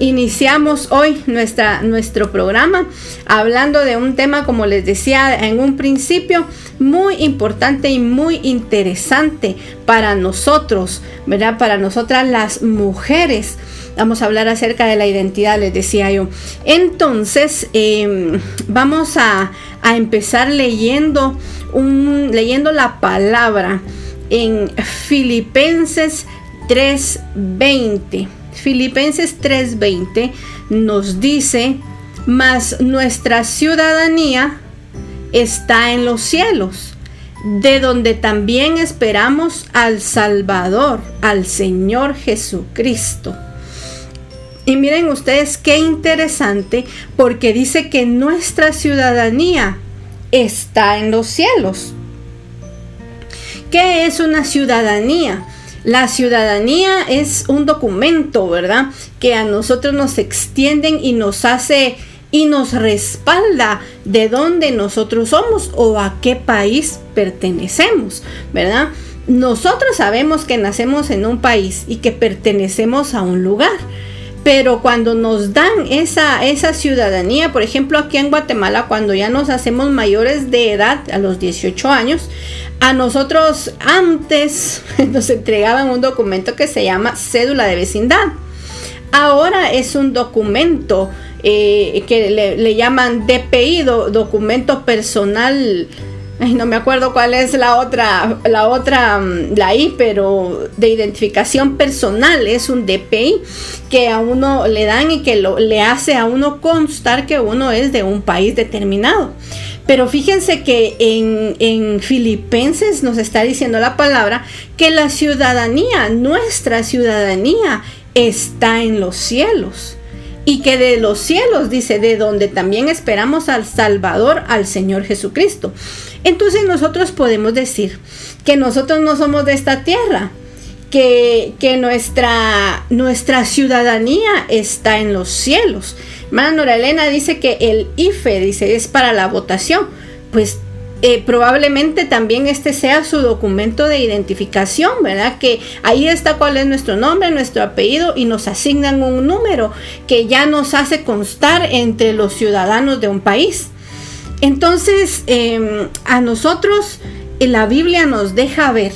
iniciamos hoy nuestra, nuestro programa hablando de un tema, como les decía en un principio, muy importante y muy interesante para nosotros, ¿verdad? Para nosotras las mujeres. Vamos a hablar acerca de la identidad, les decía yo. Entonces, em, vamos a, a, empezar leyendo, un, leyendo la palabra en Filipenses 3:20. Filipenses 3:20 nos dice, mas nuestra ciudadanía está en los cielos, de donde también esperamos al Salvador, al Señor Jesucristo. Y miren ustedes qué interesante, porque dice que nuestra ciudadanía está en los cielos. ¿Qué es una ciudadanía? La ciudadanía es un documento, ¿verdad? Que a nosotros nos extienden y nos hace y nos respalda de dónde nosotros somos o a qué país pertenecemos, ¿verdad? Nosotros sabemos que nacemos en un país y que pertenecemos a un lugar. Pero cuando nos dan esa, esa ciudadanía, por ejemplo aquí en Guatemala, cuando ya nos hacemos mayores de edad, a los 18 años, a nosotros antes nos entregaban un documento que se llama cédula de vecindad. Ahora es un documento eh, que le, llaman DPI, documento personal no me acuerdo cuál es la otra, la otra, mm, la I, pero de identificación personal, es un DPI que a uno le dan y que lo, le hace a uno constar que uno es de un país determinado. Pero fíjense que en, en Filipenses nos está diciendo la palabra que la ciudadanía, nuestra ciudadanía, está en los cielos y que de los cielos, dice, de donde también esperamos al Salvador, al Señor Jesucristo. Entonces nosotros podemos decir que nosotros no somos de esta tierra, que, que nuestra, nuestra ciudadanía está en los cielos. Hermana Nora Elena dice que el IFE, dice, es para la votación. Pues eh, probablemente también este sea su documento de identificación, ¿verdad? Que ahí está cuál es nuestro nombre, nuestro apellido y nos asignan un número que ya nos hace constar entre los ciudadanos de un país. Entonces, em, a nosotros la Biblia nos deja ver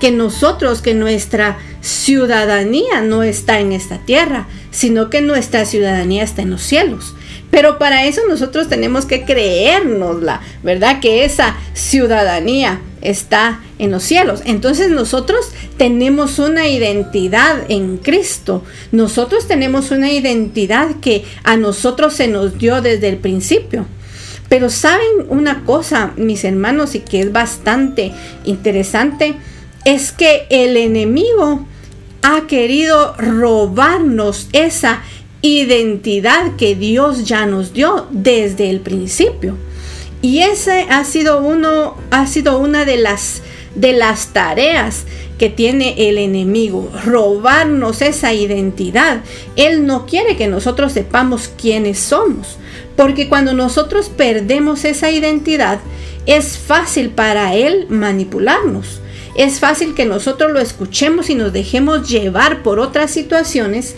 que nosotros, que nuestra ciudadanía no está en esta tierra, sino que nuestra ciudadanía está en los cielos. Pero para eso nosotros tenemos que creérnosla, ¿verdad? Que esa ciudadanía está en los cielos. Entonces nosotros tenemos una identidad en Cristo. Nosotros tenemos una identidad que a nosotros se nos dio desde el principio. Pero saben una cosa, mis hermanos, y que es bastante interesante, es que el enemigo ha querido robarnos esa identidad que Dios ya nos dio desde el principio. Y ese ha sido uno ha sido una de las de las tareas que tiene el enemigo, robarnos esa identidad. Él no quiere que nosotros sepamos quiénes somos. Porque cuando nosotros perdemos esa identidad, es fácil para Él manipularnos. Es fácil que nosotros lo escuchemos y nos dejemos llevar por otras situaciones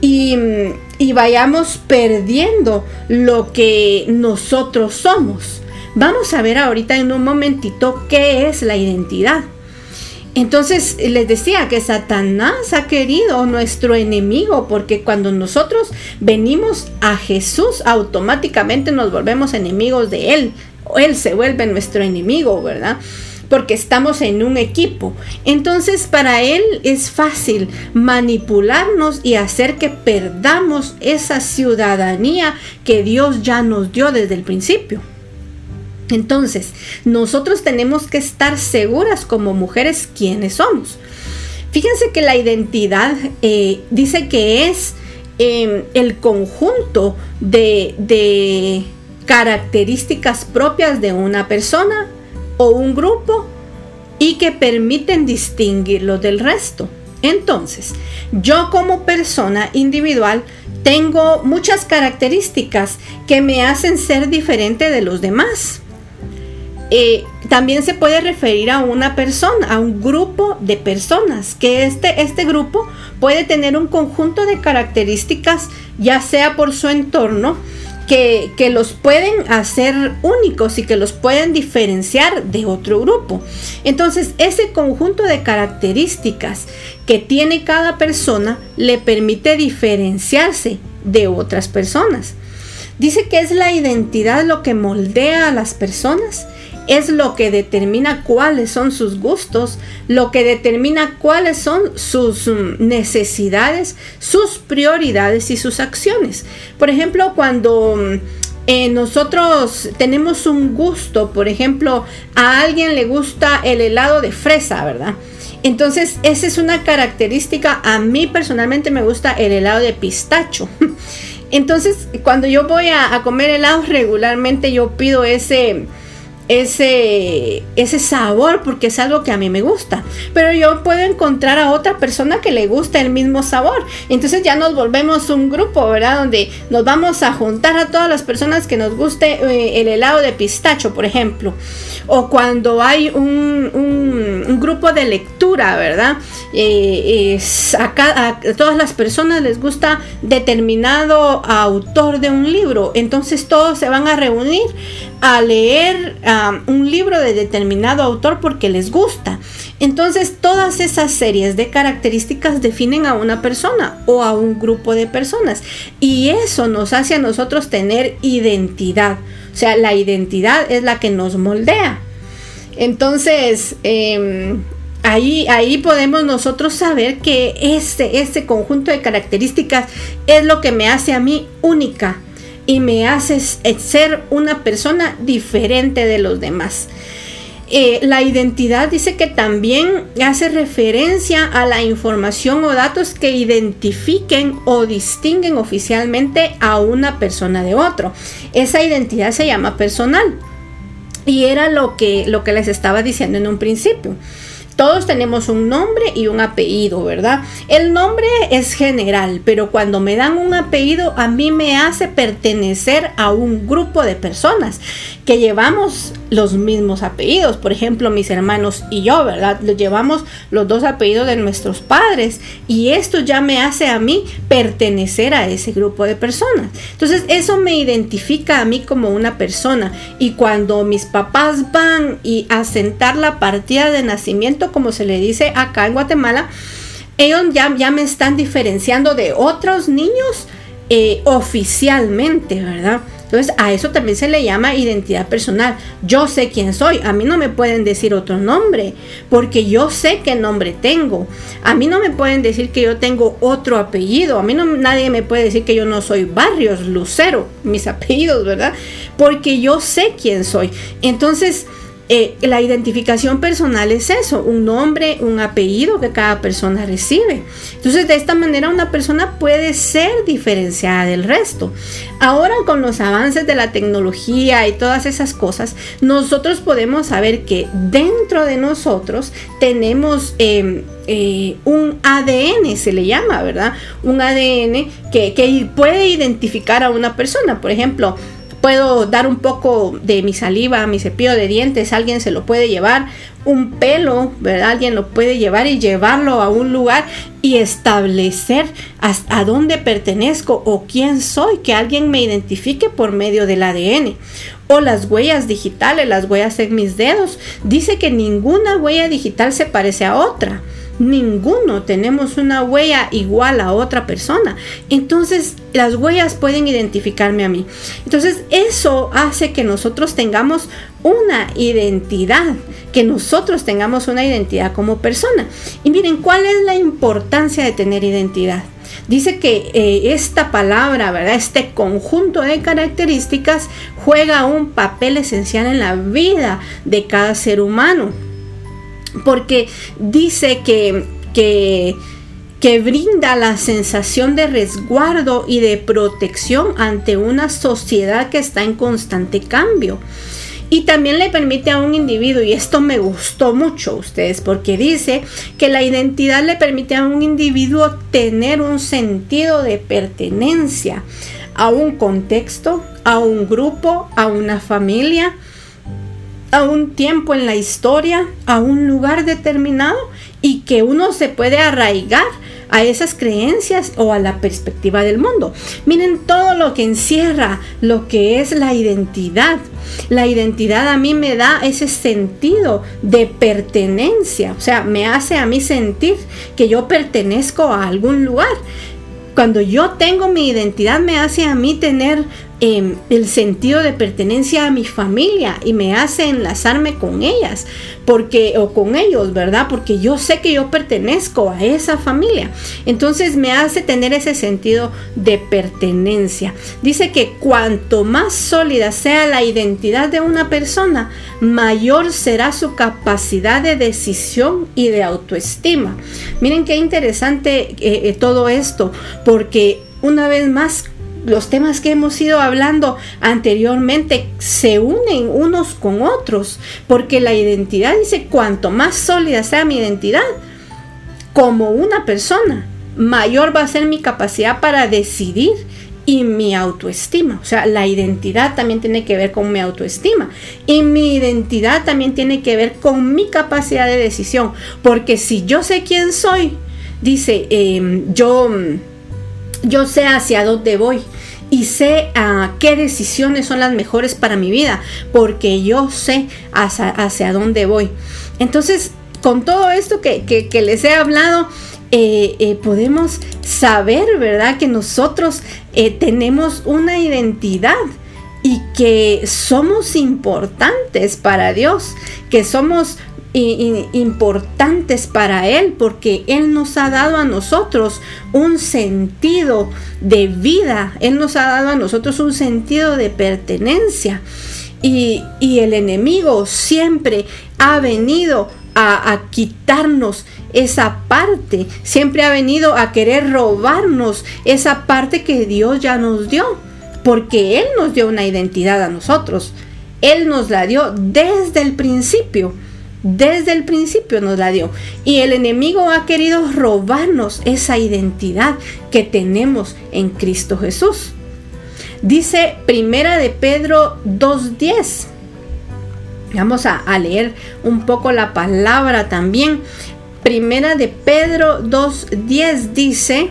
y, y vayamos perdiendo lo que nosotros somos. Vamos a ver ahorita en un momentito qué es la identidad. Entonces les decía que Satanás ha querido nuestro enemigo porque cuando nosotros venimos a Jesús automáticamente nos volvemos enemigos de Él. Él se vuelve nuestro enemigo, ¿verdad? Porque estamos en un equipo. Entonces para Él es fácil manipularnos y hacer que perdamos esa ciudadanía que Dios ya nos dio desde el principio. Entonces, nosotros tenemos que estar seguras como mujeres quiénes somos. Fíjense que la identidad eh, dice que es em, el conjunto de, de características propias de una persona o un grupo y que permiten distinguirlo del resto. Entonces, yo como persona individual tengo muchas características que me hacen ser diferente de los demás. Eh, también se puede referir a una persona, a un grupo de personas, que este, este grupo puede tener un conjunto de características, ya sea por su entorno, que, que, los pueden hacer únicos y que los pueden diferenciar de otro grupo. Entonces, ese conjunto de características que tiene cada persona le permite diferenciarse de otras personas. Dice que es la identidad lo que moldea a las personas es lo que determina cuáles son sus gustos, lo que determina cuáles son sus mm, necesidades, sus prioridades y sus acciones. Por ejemplo, cuando mm, eh, nosotros tenemos un gusto, por ejemplo, a alguien le gusta el helado de fresa, ¿verdad? Entonces, esa es una característica. A mí personalmente me gusta el helado de pistacho. Entonces, cuando yo voy a, a comer helado regularmente, yo pido ese ese, ese sabor porque es algo que a mí me gusta. Pero yo puedo encontrar a otra persona que le gusta el mismo sabor. Entonces ya nos volvemos un grupo, ¿verdad? Donde nos vamos a juntar a todas las personas que nos guste eh, el helado de pistacho, por ejemplo. O cuando hay un, un, grupo de lectura, ¿verdad? Eh, a, todas las personas les gusta determinado autor de un libro. Entonces todos se van a reunir a leer un libro de determinado autor porque les gusta. Entonces todas esas series de características definen a una persona o a un grupo de personas y eso nos hace a nosotros tener identidad. O sea, la identidad es la que nos moldea. Entonces, em, Ahí, ahí, podemos nosotros saber que este, este conjunto de características es lo que me hace a mí única y me haces ser una persona diferente de los demás. Eh, la identidad dice que también hace referencia a la información o datos que identifiquen o distinguen oficialmente a una persona de otro. Esa identidad se llama personal. Y era lo que, lo que les estaba diciendo en un principio. Todos tenemos un nombre y un apellido, ¿verdad? El nombre es general, pero cuando me dan un apellido a mí me hace pertenecer a un grupo de personas que llevamos los mismos apellidos. Por ejemplo, mis hermanos y yo, ¿verdad? Llevamos los dos apellidos de nuestros padres y esto ya me hace a mí pertenecer a ese grupo de personas. Entonces, eso me identifica a mí como una persona y cuando mis papás van y a sentar la partida de nacimiento, como se le dice acá en Guatemala, ellos ya, me están diferenciando de otros niños eh, oficialmente, ¿verdad? Entonces a eso también se le llama identidad personal. Yo sé quién soy. A mí no me pueden decir otro nombre porque yo sé qué nombre tengo. A mí no me pueden decir que yo tengo otro apellido. A mí no, nadie me puede decir que yo no soy Barrios, Lucero, mis apellidos, ¿verdad? Porque yo sé quién soy. Entonces eh, la identificación personal es eso, un nombre, un apellido que cada persona recibe. Entonces, de esta manera una persona puede ser diferenciada del resto. Ahora con los avances de la tecnología y todas esas cosas, nosotros podemos saber que dentro de nosotros tenemos... Em, eh, un ADN, se le llama, ¿verdad? Un ADN que, que puede identificar a una persona. Por ejemplo, puedo dar un poco de mi saliva, mi cepillo de dientes, alguien se lo puede llevar, un pelo, ¿verdad? Alguien lo puede llevar y llevarlo a un lugar y establecer a dónde pertenezco o quién soy, que alguien me identifique por medio del ADN. O las huellas digitales, las huellas en mis dedos. Dice que ninguna huella digital se parece a otra ninguno tenemos una huella igual a otra persona. Entonces las huellas pueden identificarme a mí. Entonces eso hace que nosotros tengamos una identidad, que nosotros tengamos una identidad como persona. Y miren, ¿cuál es la importancia de tener identidad? Dice que eh, esta palabra, ¿verdad? Este conjunto de características juega un papel esencial en la vida de cada ser humano porque dice que, que, brinda la sensación de resguardo y de protección ante una sociedad que está en constante cambio. Y también le permite a un individuo, y esto me gustó mucho ustedes, porque dice que la identidad le permite a un individuo tener un sentido de pertenencia a un contexto, a un grupo, a una familia, a un tiempo en la historia, a un lugar determinado y que uno se puede arraigar a esas creencias o a la perspectiva del mundo. Miren todo lo que encierra lo que es la identidad. La identidad a mí me da ese sentido de pertenencia, o sea, me hace a mí sentir que yo pertenezco a algún lugar. Cuando yo tengo mi identidad me hace a mí tener Em, el sentido de pertenencia a mi familia y me hace enlazarme con ellas, porque o con ellos, ¿verdad? Porque yo sé que yo pertenezco a esa familia. Entonces me hace tener ese sentido de pertenencia. Dice que cuanto más sólida sea la identidad de una persona, mayor será su capacidad de decisión y de autoestima. Miren qué interesante eh, eh, todo esto, porque una vez más los temas que hemos ido hablando anteriormente se unen unos con otros, porque la identidad dice, cuanto más sólida sea mi identidad como una persona, mayor va a ser mi capacidad para decidir y mi autoestima. O sea, la identidad también tiene que ver con mi autoestima. Y mi identidad también tiene que ver con mi capacidad de decisión. Porque si yo sé quién soy, dice, em, yo yo sé hacia dónde voy y sé uh, qué decisiones son las mejores para mi vida, porque yo sé hacia, dónde voy. Entonces, con todo esto que, les he hablado, eh, eh, podemos saber, ¿verdad? Que nosotros eh, tenemos una identidad y que somos importantes para Dios, que somos importantes para Él porque Él nos ha dado a nosotros un sentido de vida, Él nos ha dado a nosotros un sentido de pertenencia. Y, el enemigo siempre ha venido a, a, quitarnos esa parte, siempre ha venido a querer robarnos esa parte que Dios ya nos dio, porque Él nos dio una identidad a nosotros, Él nos la dio desde el principio. Desde el principio nos la dio. Y el enemigo ha querido robarnos esa identidad que tenemos en Cristo Jesús. Dice Primera de Pedro 2.10. Vamos a, leer un poco la palabra también. Primera de Pedro 2.10 dice,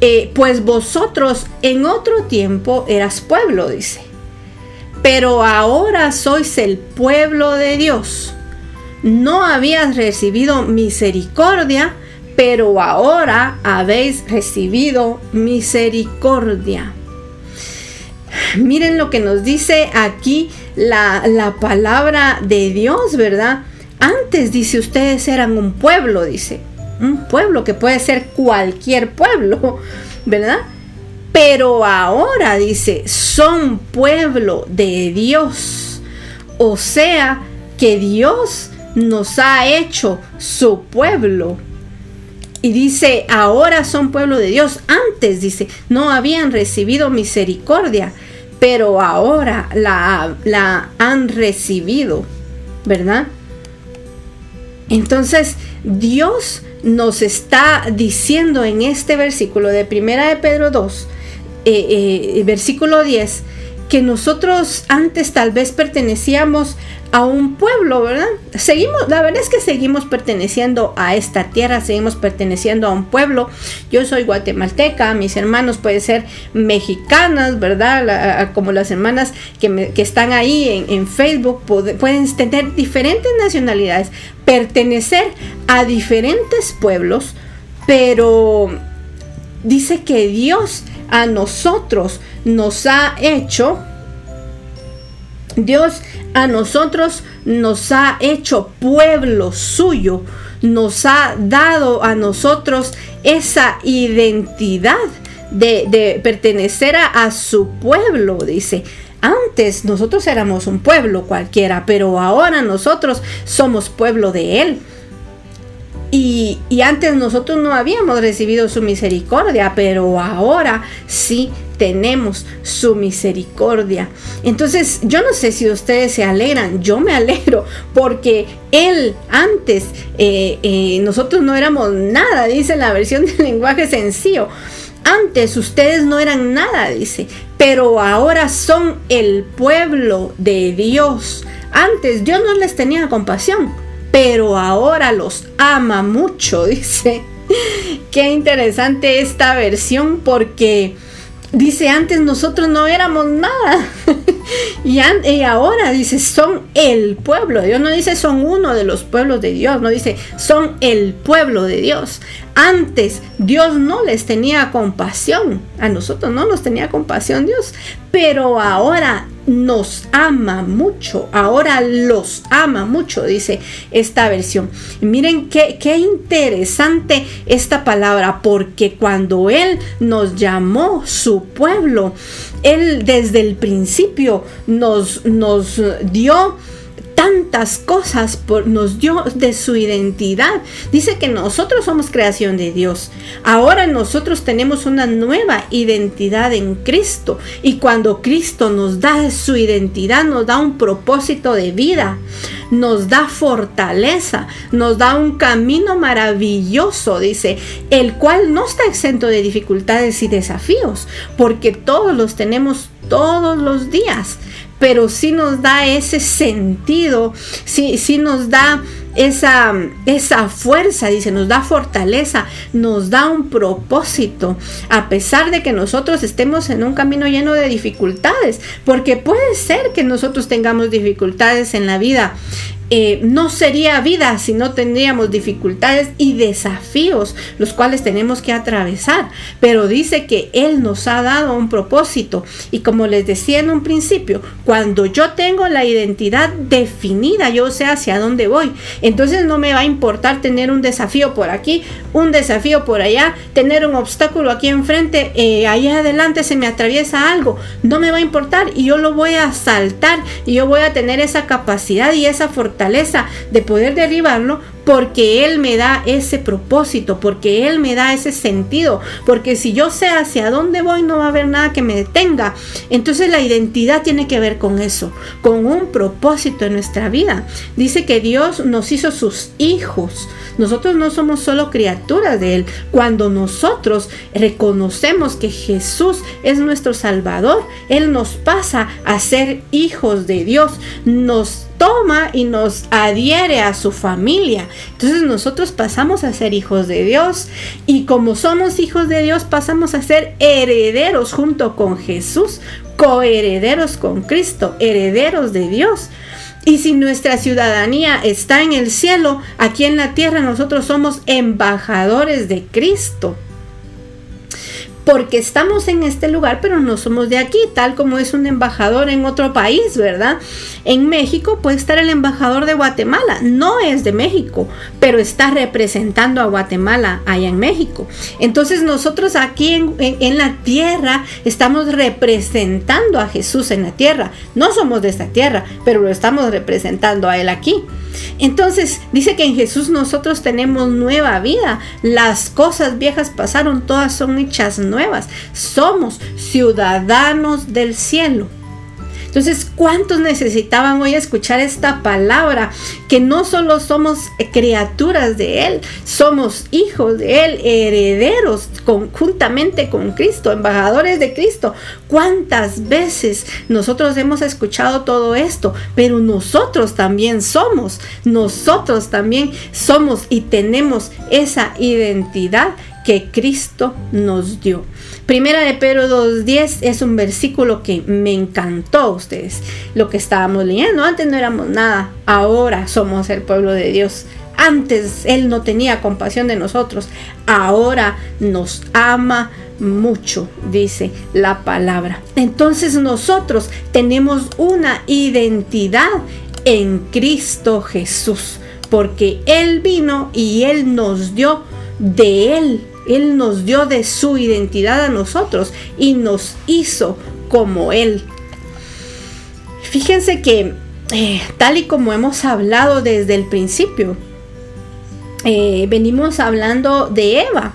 eh, pues vosotros en otro tiempo eras pueblo, dice pero ahora sois el pueblo de Dios. No habías recibido misericordia, pero ahora habéis recibido misericordia. Miren lo que nos dice aquí la, la, palabra de Dios, ¿verdad? Antes dice, ustedes eran un pueblo, dice. Un pueblo que puede ser cualquier pueblo, ¿verdad? Pero ahora dice, son pueblo de Dios. O sea, que Dios nos ha hecho su pueblo. Y dice, ahora son pueblo de Dios. Antes dice, no habían recibido misericordia, pero ahora la, la han recibido, ¿verdad? Entonces, Dios nos está diciendo en este versículo de Primera de Pedro 2, eh, eh, versículo 10, que nosotros antes tal vez pertenecíamos a un pueblo, ¿verdad? Seguimos, la verdad es que seguimos perteneciendo a esta tierra, seguimos perteneciendo a un pueblo. Yo soy guatemalteca, mis hermanos pueden ser mexicanas, ¿verdad? como las hermanas que, están ahí en, Facebook pueden tener diferentes nacionalidades, pertenecer a diferentes pueblos, pero dice que Dios a nosotros nos ha hecho, Dios a nosotros nos ha hecho pueblo suyo, nos ha dado a nosotros esa identidad de, pertenecer a, su pueblo, dice. Antes nosotros éramos un pueblo cualquiera, pero ahora nosotros somos pueblo de Él. Y, antes nosotros no habíamos recibido su misericordia, pero ahora sí tenemos su misericordia. Entonces, yo no sé si ustedes se alegran, yo me alegro porque Él antes, eh, eh, nosotros no éramos nada, dice la versión del lenguaje sencillo. Antes ustedes no eran nada, dice, pero ahora son el pueblo de Dios. Antes Dios no les tenía compasión, pero ahora los ama mucho, dice. Qué interesante esta versión porque dice antes nosotros no éramos nada. y, ahora dice son el pueblo Dios. No dice son uno de los pueblos de Dios. No dice son el pueblo de Dios. Antes Dios no les tenía compasión. A nosotros no nos tenía compasión Dios. Pero ahora nos ama mucho, ahora los ama mucho, dice esta versión. miren qué, qué interesante esta palabra, porque cuando Él nos llamó su pueblo, Él desde el principio nos, nos dio tantas cosas por, nos dio de su identidad. Dice que nosotros somos creación de Dios. Ahora nosotros tenemos una nueva identidad en Cristo. Y cuando Cristo nos da su identidad, nos da un propósito de vida, nos da fortaleza, nos da un camino maravilloso, dice, el cual no está exento de dificultades y desafíos, porque todos los tenemos todos los días pero sí nos da ese sentido, sí, sí nos da esa, esa fuerza, dice, nos da fortaleza, nos da un propósito, a pesar de que nosotros estemos en un camino lleno de dificultades, porque puede ser que nosotros tengamos dificultades en la vida, eh, no sería vida si no tendríamos dificultades y desafíos los cuales tenemos que atravesar. Pero dice que Él nos ha dado un propósito. Y como les decía en un principio, cuando yo tengo la identidad definida, yo sé hacia dónde voy. Entonces no me va a importar tener un desafío por aquí, un desafío por allá, tener un obstáculo aquí enfrente, eh, allá adelante se me atraviesa algo. No me va a importar y yo lo voy a saltar y yo voy a tener esa capacidad y esa fortaleza de poder derribarlo porque Él me da ese propósito, porque Él me da ese sentido, porque si yo sé hacia dónde voy no va a haber nada que me detenga. Entonces la identidad tiene que ver con eso, con un propósito en nuestra vida. Dice que Dios nos hizo sus hijos. Nosotros no somos solo criaturas de Él. Cuando nosotros reconocemos que Jesús es nuestro Salvador, Él nos pasa a ser hijos de Dios. Nos toma y nos adhiere a su familia. Entonces nosotros pasamos a ser hijos de Dios y como somos hijos de Dios pasamos a ser herederos junto con Jesús, coherederos con Cristo, herederos de Dios. Y si nuestra ciudadanía está en el cielo, aquí en la tierra nosotros somos embajadores de Cristo porque estamos en este lugar, pero no somos de aquí, tal como es un embajador en otro país, ¿verdad? En México puede estar el embajador de Guatemala, no es de México, pero está representando a Guatemala allá en México. Entonces nosotros aquí en, la tierra estamos representando a Jesús en la tierra. No somos de esta tierra, pero lo estamos representando a Él aquí. Entonces dice que en Jesús nosotros tenemos nueva vida. Las cosas viejas pasaron, todas son hechas nuevas. Somos ciudadanos del cielo. Entonces, ¿cuántos necesitaban hoy escuchar esta palabra? Que no solo somos criaturas de Él, somos hijos de Él, herederos conjuntamente con Cristo, embajadores de Cristo. ¿Cuántas veces nosotros hemos escuchado todo esto? Pero nosotros también somos, nosotros también somos y tenemos esa identidad que Cristo nos dio. Primera de Pedro 2.10 es un versículo que me encantó a ustedes. Lo que estábamos leyendo, antes no éramos nada, ahora somos el pueblo de Dios. Antes Él no tenía compasión de nosotros, ahora nos ama mucho, dice la palabra. Entonces nosotros tenemos una identidad en Cristo Jesús, porque Él vino y Él nos dio de Él él nos dio de su identidad a nosotros y nos hizo como Él. Fíjense que eh, tal y como hemos hablado desde el principio, eh, venimos hablando de Eva.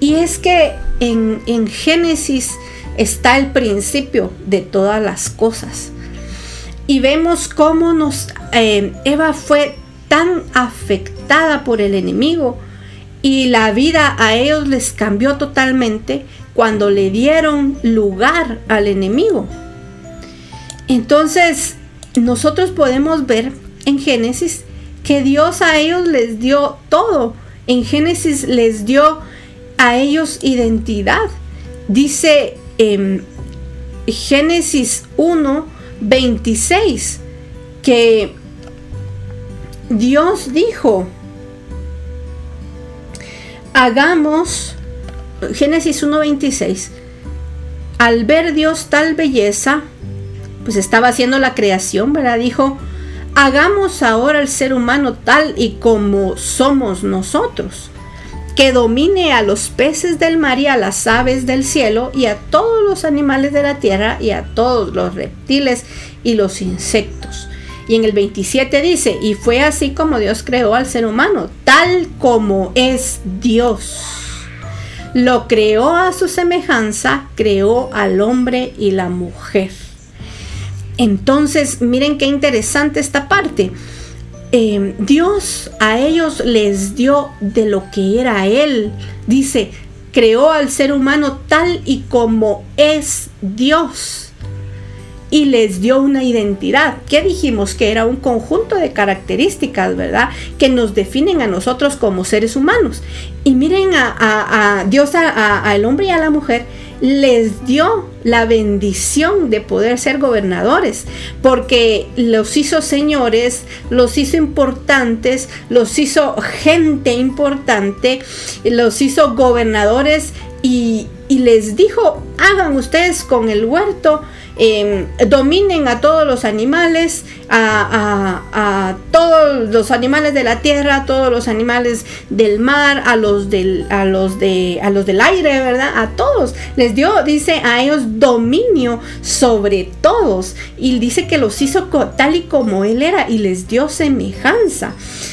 Y es que en, Génesis está el principio de todas las cosas. Y vemos cómo nos, eh, Eva fue tan afectada por el enemigo y la vida a ellos les cambió totalmente cuando le dieron lugar al enemigo. Entonces, nosotros podemos ver en Génesis que Dios a ellos les dio todo. En Génesis les dio a ellos identidad. Dice en Génesis 1, 26 que Dios dijo, hagamos, Génesis 1.26, al ver Dios tal belleza, pues estaba haciendo la creación, ¿verdad? Dijo, hagamos ahora el ser humano tal y como somos nosotros, que domine a los peces del mar y a las aves del cielo y a todos los animales de la tierra y a todos los reptiles y los insectos. Y en el 27 dice, y fue así como Dios creó al ser humano, tal como es Dios. Lo creó a su semejanza, creó al hombre y la mujer. Entonces, miren qué interesante esta parte. Em, Dios a ellos les dio de lo que era Él. Dice, creó al ser humano tal y como es Dios y les dio una identidad. ¿Qué dijimos? Que era un conjunto de características, ¿verdad? Que nos definen a nosotros como seres humanos. Y miren a, Dios, al hombre y a la mujer, les dio la bendición de poder ser gobernadores, porque los hizo señores, los hizo importantes, los hizo gente importante, los hizo gobernadores y les dijo, hagan ustedes con el huerto Em, dominen a todos los animales, a, todos los animales de la tierra, a todos los animales del mar, a los del, a los de, a los del aire, ¿verdad? A todos. Les dio, dice, a ellos dominio sobre todos. Y dice que los hizo tal y como él era y les dio semejanza.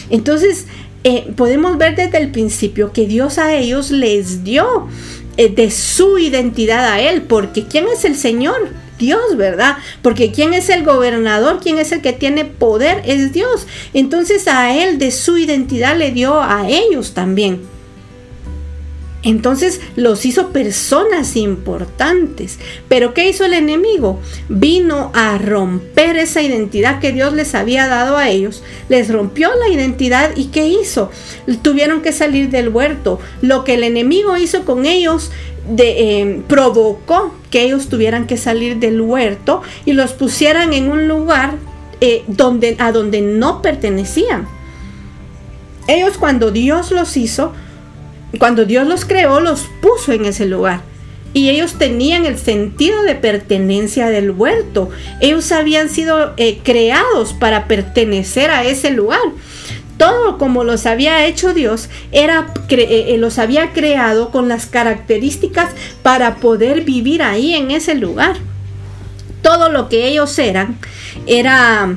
Entonces, eh, podemos ver desde el principio que Dios a ellos les dio eh, de su identidad a Él, porque ¿quién es el Señor? Dios, ¿verdad? Porque ¿quién es el gobernador? ¿Quién es el que tiene poder? Es Dios. Entonces a Él de su identidad le dio a ellos también. Entonces los hizo personas importantes. Pero ¿qué hizo el enemigo? Vino a romper esa identidad que Dios les había dado a ellos. Les rompió la identidad y ¿qué hizo? Tuvieron que salir del huerto. Lo que el enemigo hizo con ellos em, provocó que ellos tuvieran que salir del huerto y los pusieran en un lugar eh, donde, a donde no pertenecían. Ellos cuando Dios los hizo, cuando Dios los creó, los puso en ese lugar. Y ellos tenían el sentido de pertenencia del huerto. Ellos habían sido eh, creados para pertenecer a ese lugar todo como los había hecho Dios, era, eh, eh, los había creado con las características para poder vivir ahí en ese lugar. Todo lo que ellos eran era,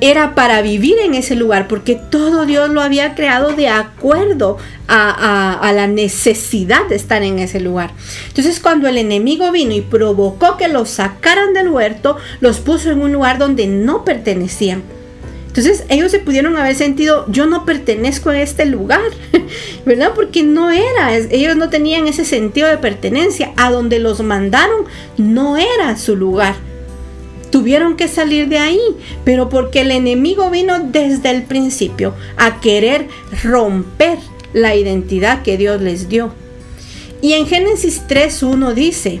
era para vivir en ese lugar, porque todo Dios lo había creado de acuerdo a, a, la necesidad de estar en ese lugar. Entonces cuando el enemigo vino y provocó que los sacaran del huerto, los puso en un lugar donde no pertenecían entonces ellos se pudieron haber sentido, yo no pertenezco a este lugar, ¿verdad? Porque no era, ellos no tenían ese sentido de pertenencia. A donde los mandaron no era su lugar. Tuvieron que salir de ahí, pero porque el enemigo vino desde el principio a querer romper la identidad que Dios les dio. Y en Génesis 3.1 dice,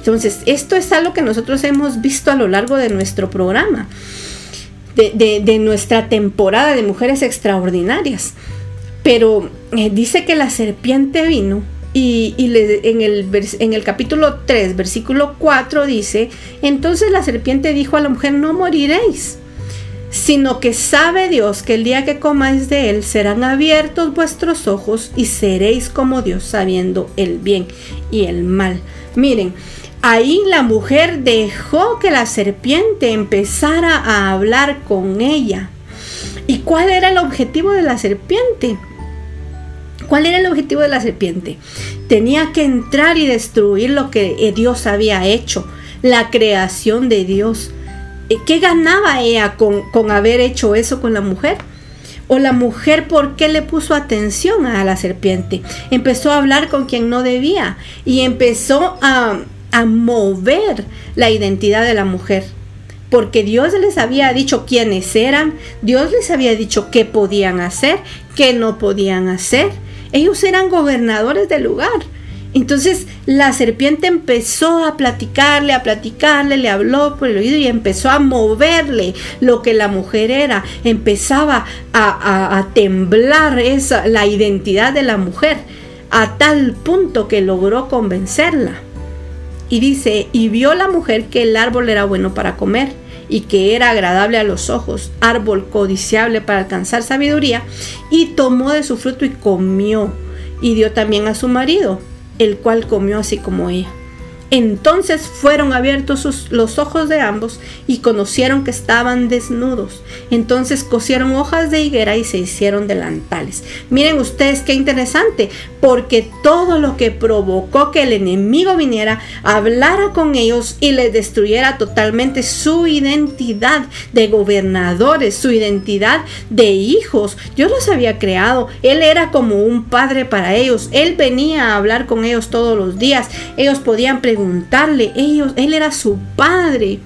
Entonces, esto es algo que nosotros hemos visto a lo largo de nuestro programa, de, nuestra temporada de mujeres extraordinarias. Pero eh, dice que la serpiente vino y, en, el, en el capítulo 3, versículo 4 dice, entonces la serpiente dijo a la mujer, no moriréis sino que sabe Dios que el día que comáis de él serán abiertos vuestros ojos y seréis como Dios sabiendo el bien y el mal. Miren, Ahí la mujer dejó que la serpiente empezara a hablar con ella. ¿Y cuál era el objetivo de la serpiente? ¿Cuál era el objetivo de la serpiente? Tenía que entrar y destruir lo que eh, Dios había hecho, la creación de Dios. Eh, ¿Qué ganaba ella con, con haber hecho eso con la mujer? o la mujer por qué le puso atención a la serpiente. Empezó a hablar con quien no debía y empezó a, a mover la identidad de la mujer. Porque Dios les había dicho quiénes eran, Dios les había dicho qué podían hacer, qué no podían hacer. Ellos eran gobernadores del lugar. Entonces la serpiente empezó a platicarle, a platicarle, le habló por el oído y empezó a moverle lo que la mujer era. Empezaba a, temblar esa, la identidad de la mujer a tal punto que logró convencerla. Y dice, y vio la mujer que el árbol era bueno para comer y que era agradable a los ojos, árbol codiciable para alcanzar sabiduría, y tomó de su fruto y comió, y dio también a su marido el cual comió así como ella. Entonces fueron abiertos los ojos de ambos y conocieron que estaban desnudos. Entonces cosieron hojas de higuera y se hicieron delantales. Miren ustedes qué interesante, porque todo lo que provocó que el enemigo viniera, hablara con ellos y les destruyera totalmente su identidad de gobernadores, su identidad de hijos. Dios los había creado. Él era como un padre para ellos. Él venía a hablar con ellos todos los días. Ellos podían preguntar preguntarle, ellos, él era su padre.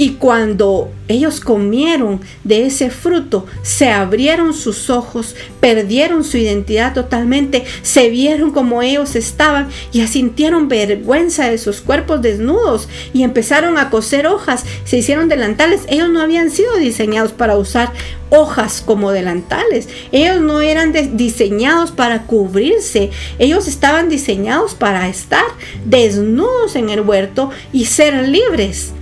Y cuando ellos comieron de ese fruto, se abrieron sus ojos, perdieron su identidad totalmente, se vieron como ellos estaban y sintieron vergüenza de sus cuerpos desnudos y empezaron a coser hojas, se hicieron delantales. Ellos no habían sido diseñados para usar hojas como delantales. Ellos no eran diseñados para cubrirse. Ellos estaban diseñados para estar desnudos en el huerto y ser libres.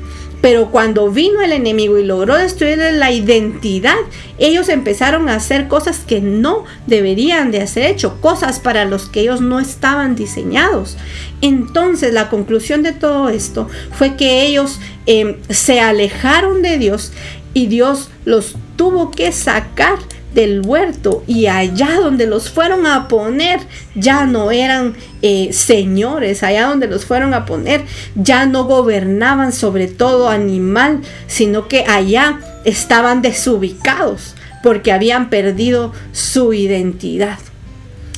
Pero cuando vino el enemigo y logró destruirle la identidad, ellos empezaron a hacer cosas que no deberían de hacer hecho, cosas para los que ellos no estaban diseñados. Entonces la conclusión de todo esto fue que ellos em, se alejaron de Dios y Dios los tuvo que sacar del huerto y allá donde los fueron a poner ya no eran eh, señores, allá donde los fueron a poner ya no gobernaban sobre todo animal, sino que allá estaban desubicados porque habían perdido su identidad.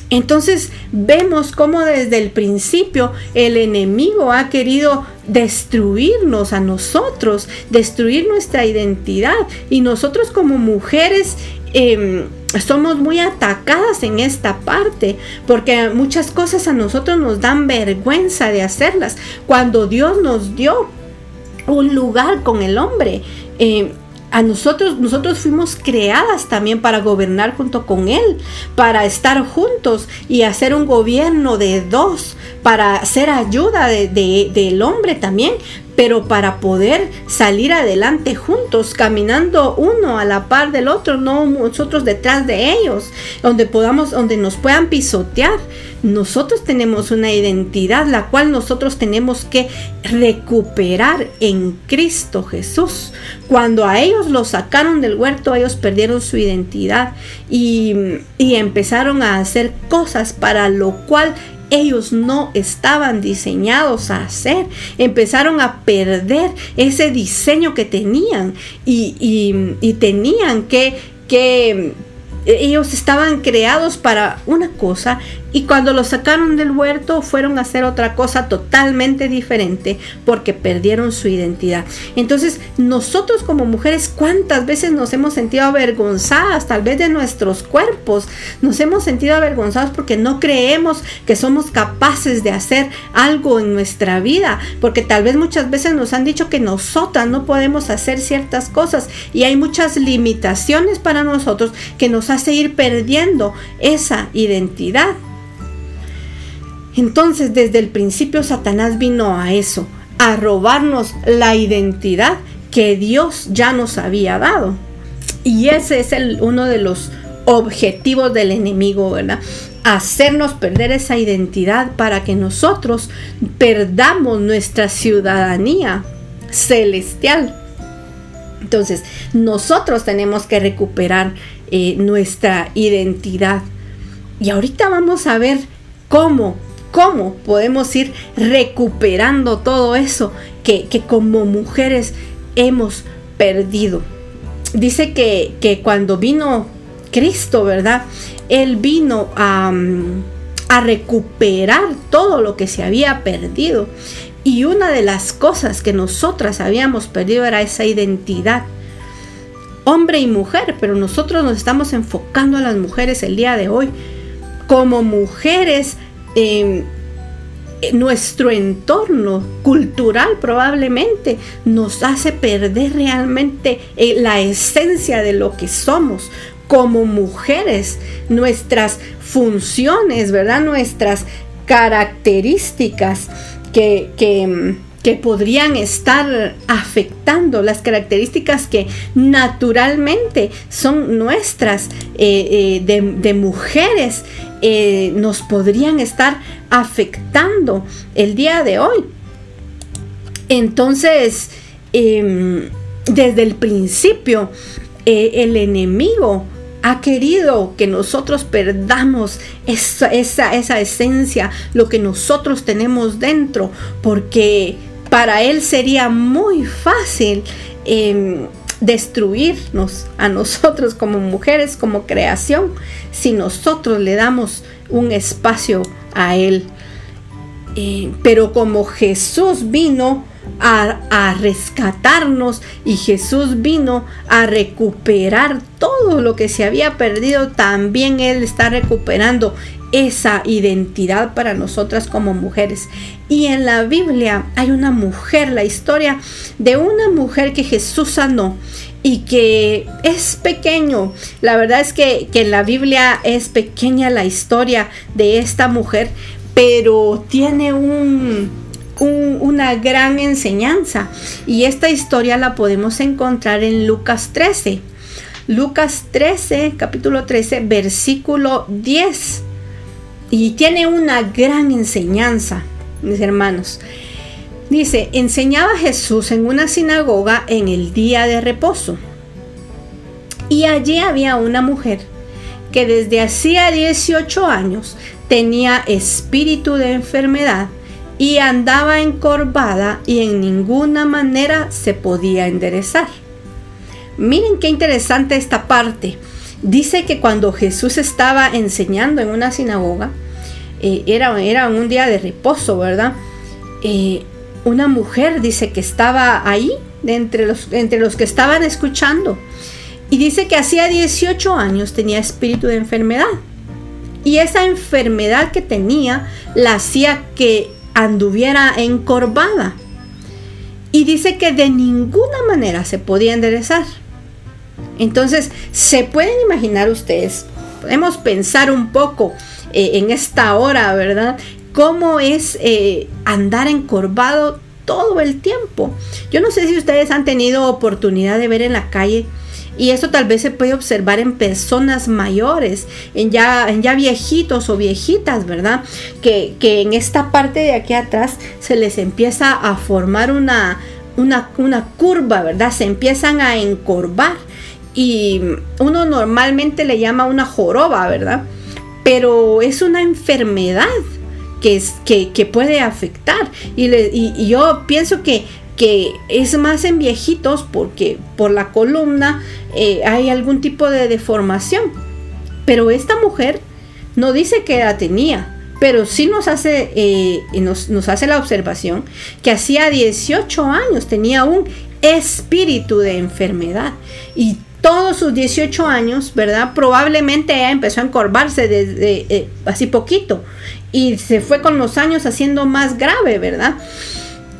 Entonces vemos cómo desde el principio el enemigo ha querido destruirnos a nosotros, destruir nuestra identidad. Y nosotros como mujeres Em, somos muy atacadas en esta parte, porque muchas cosas a nosotros nos dan vergüenza de hacerlas. Cuando Dios nos dio un lugar con el hombre, em, a nosotros, nosotros fuimos creadas también para gobernar junto con Él, para estar juntos y hacer un gobierno de dos, para ser ayuda del hombre también, pero para poder salir adelante juntos, caminando uno a la par del otro, no nosotros detrás de ellos, donde podamos, donde nos puedan pisotear. Nosotros tenemos una identidad la cual nosotros tenemos que recuperar en Cristo Jesús. Cuando a ellos los sacaron del huerto, ellos perdieron su identidad y, y empezaron a hacer cosas para lo cual ellos no estaban diseñados a hacer. Empezaron a perder ese diseño que tenían y, tenían que, que ellos estaban creados para una cosa y cuando los sacaron del huerto fueron a hacer otra cosa totalmente diferente porque perdieron su identidad. Entonces nosotros como mujeres, ¿cuántas veces nos hemos sentido avergonzadas tal vez de nuestros cuerpos? Nos hemos sentido avergonzados porque no creemos que somos capaces de hacer algo en nuestra vida, porque tal vez muchas veces nos han dicho que nosotras no podemos hacer ciertas cosas y hay muchas limitaciones para nosotros que nos hace ir perdiendo esa identidad. Entonces, desde el principio Satanás vino a eso, a robarnos la identidad que Dios ya nos había dado. Y ese es el, uno de los objetivos del enemigo, ¿verdad? Hacernos perder esa identidad para que nosotros perdamos nuestra ciudadanía celestial. Entonces, nosotros tenemos que recuperar eh, nuestra identidad. Y ahorita vamos a ver cómo, cómo podemos ir recuperando todo eso que, como mujeres hemos perdido. Dice que, que, cuando vino Cristo, ¿verdad? Él vino a, a recuperar todo lo que se había perdido. Y una de las cosas que nosotras habíamos perdido era esa identidad. Hombre y mujer, pero nosotros nos estamos enfocando a las mujeres el día de hoy. Como mujeres, em, nuestro entorno cultural probablemente nos hace perder realmente eh, la esencia de lo que somos como mujeres, nuestras funciones, ¿verdad? Nuestras características que, que, podrían estar afectando las características que naturalmente son nuestras eh, eh, de, mujeres, eh, nos podrían estar afectando el día de hoy. Entonces, em, desde el principio, el enemigo ha querido que nosotros perdamos esa, esa, esencia, lo que nosotros tenemos dentro, porque para Él sería muy fácil em, destruirnos a nosotros como mujeres, como creación, si nosotros le damos un espacio a Él. Eh, pero como Jesús vino a, rescatarnos y Jesús vino a recuperar todo lo que se había perdido, también Él está recuperando esa identidad para nosotras como mujeres. Y en la Biblia hay una mujer, la historia de una mujer que Jesús sanó y que es pequeño. La verdad es que, que en la Biblia es pequeña la historia de esta mujer, pero tiene un, una gran enseñanza. Y esta historia la podemos encontrar en Lucas 13. Lucas 13, capítulo 13, versículo 10. Y tiene una gran enseñanza, mis hermanos. Dice, enseñaba Jesús en una sinagoga en el día de reposo. Y allí había una mujer que desde hacía 18 años tenía espíritu de enfermedad y andaba encorvada y en ninguna manera se podía enderezar. Miren qué interesante esta parte. Dice que cuando Jesús estaba enseñando en una sinagoga, eh, era, era, un día de reposo, ¿verdad? Eh, una mujer dice que estaba ahí, entre los, entre los que estaban escuchando, y dice que hacía 18 años tenía espíritu de enfermedad. Y esa enfermedad que tenía la hacía que anduviera encorvada. Y dice que de ninguna manera se podía enderezar. Entonces, se pueden imaginar ustedes, podemos pensar un poco eh, en esta hora, ¿verdad? ¿Cómo es eh, andar encorvado todo el tiempo? Yo no sé si ustedes han tenido oportunidad de ver en la calle y eso tal vez se puede observar en personas mayores, en ya, en ya viejitos o viejitas, ¿verdad? Que, en esta parte de aquí atrás se les empieza a formar una, una, una curva, ¿verdad? Se empiezan a encorvar y uno normalmente le llama una joroba, ¿verdad? Pero es una enfermedad que, es, que, que puede afectar. Y, y, yo pienso que que es más en viejitos porque por la columna eh, hay algún tipo de deformación. Pero esta mujer no dice que la tenía, pero sí nos hace, eh, nos, nos hace la observación que hacía 18 años tenía un espíritu de enfermedad y todos sus 18 años, ¿verdad? Probablemente ella empezó a encorvarse desde eh, así poquito y se fue con los años haciendo más grave, ¿verdad?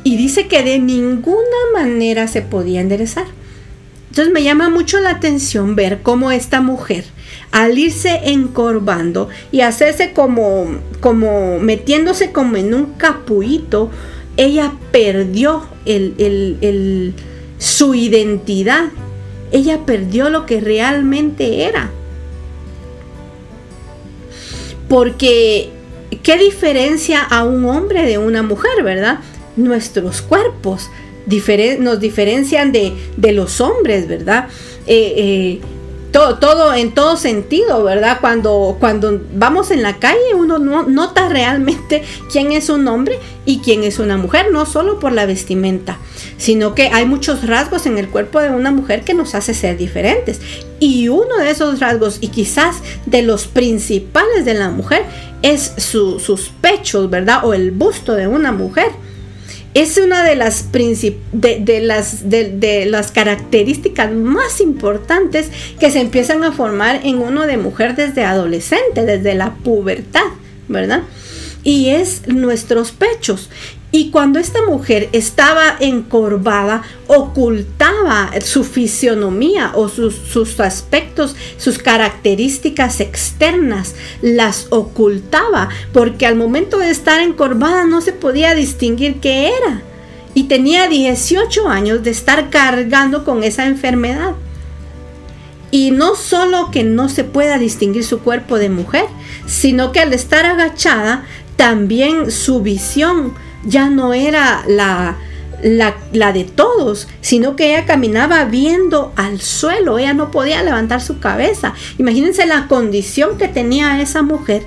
y dice que de ninguna manera se podía enderezar. Entonces me llama mucho la atención ver cómo esta mujer, al irse encorvando y hacerse como, como metiéndose como en un capuito, ella perdió el, su identidad. Ella perdió lo que realmente era. Porque, ¿qué diferencia a un hombre de una mujer, verdad? nuestros cuerpos. nos diferencian de, de, los hombres, ¿verdad? Eh, eh, todo, todo, en todo sentido, ¿verdad? Cuando, cuando vamos en la calle uno no, nota realmente quién es un hombre y quién es una mujer, no solo por la vestimenta, sino que hay muchos rasgos en el cuerpo de una mujer que nos hace ser diferentes. Y uno de esos rasgos, y quizás de los principales de la mujer, es sus pechos, ¿verdad? O el busto de una mujer es una de las, de, las, de, las características más importantes que se empiezan a formar en uno de mujer desde adolescente, desde la pubertad, ¿verdad? Y es nuestros pechos. Y cuando esta mujer estaba encorvada, ocultaba su fisionomía o sus, sus, aspectos, sus características externas, las ocultaba, porque al momento de estar encorvada no se podía distinguir qué era. Y tenía 18 años de estar cargando con esa enfermedad. Y no solo que no se pueda distinguir su cuerpo de mujer, sino que al estar agachada, también su visión ya no era la, la, de todos, sino que ella caminaba viendo al suelo, ella no podía levantar su cabeza. Imagínense la condición que tenía esa mujer.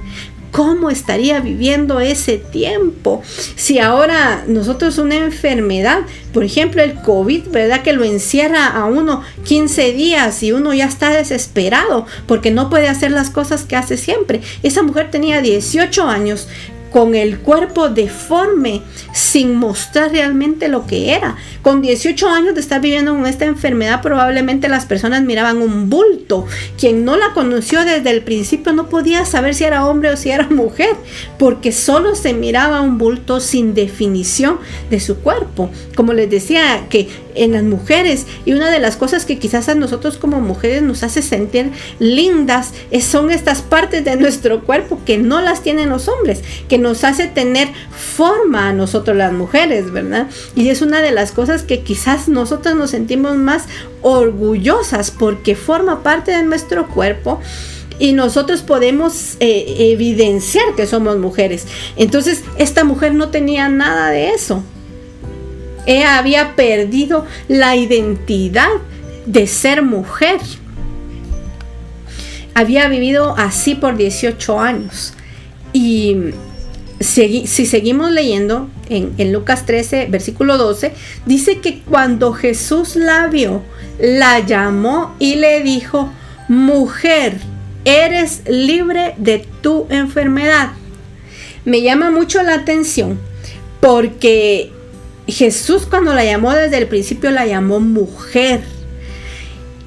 ¿Cómo estaría viviendo ese tiempo? Si ahora nosotros una enfermedad, por ejemplo el COVID, ¿verdad? Que lo encierra a uno 15 días y uno ya está desesperado porque no puede hacer las cosas que hace siempre. Esa mujer tenía 18 años, con el cuerpo deforme, sin mostrar realmente lo que era. Con 18 años de estar viviendo con esta enfermedad, probablemente las personas miraban un bulto. Quien no la conoció desde el principio no podía saber si era hombre o si era mujer, porque solo se miraba un bulto sin definición de su cuerpo. Como les decía, que en las mujeres, y una de las cosas que quizás a nosotros como mujeres nos hace sentir lindas, son estas partes de nuestro cuerpo que no las tienen los hombres, que nos hace tener forma a nosotros las mujeres, ¿verdad? Y es una de las cosas que quizás nosotros nos sentimos más orgullosas porque forma parte de nuestro cuerpo y nosotros podemos eh, evidenciar que somos mujeres. Entonces, esta mujer no tenía nada de eso. Ella había perdido la identidad de ser mujer. Había vivido así por 18 años. Y si, seguimos leyendo en, Lucas 13, versículo 12, dice que cuando Jesús la vio, la llamó y le dijo, mujer, eres libre de tu enfermedad. Me llama mucho la atención porque Jesús cuando la llamó desde el principio la llamó mujer.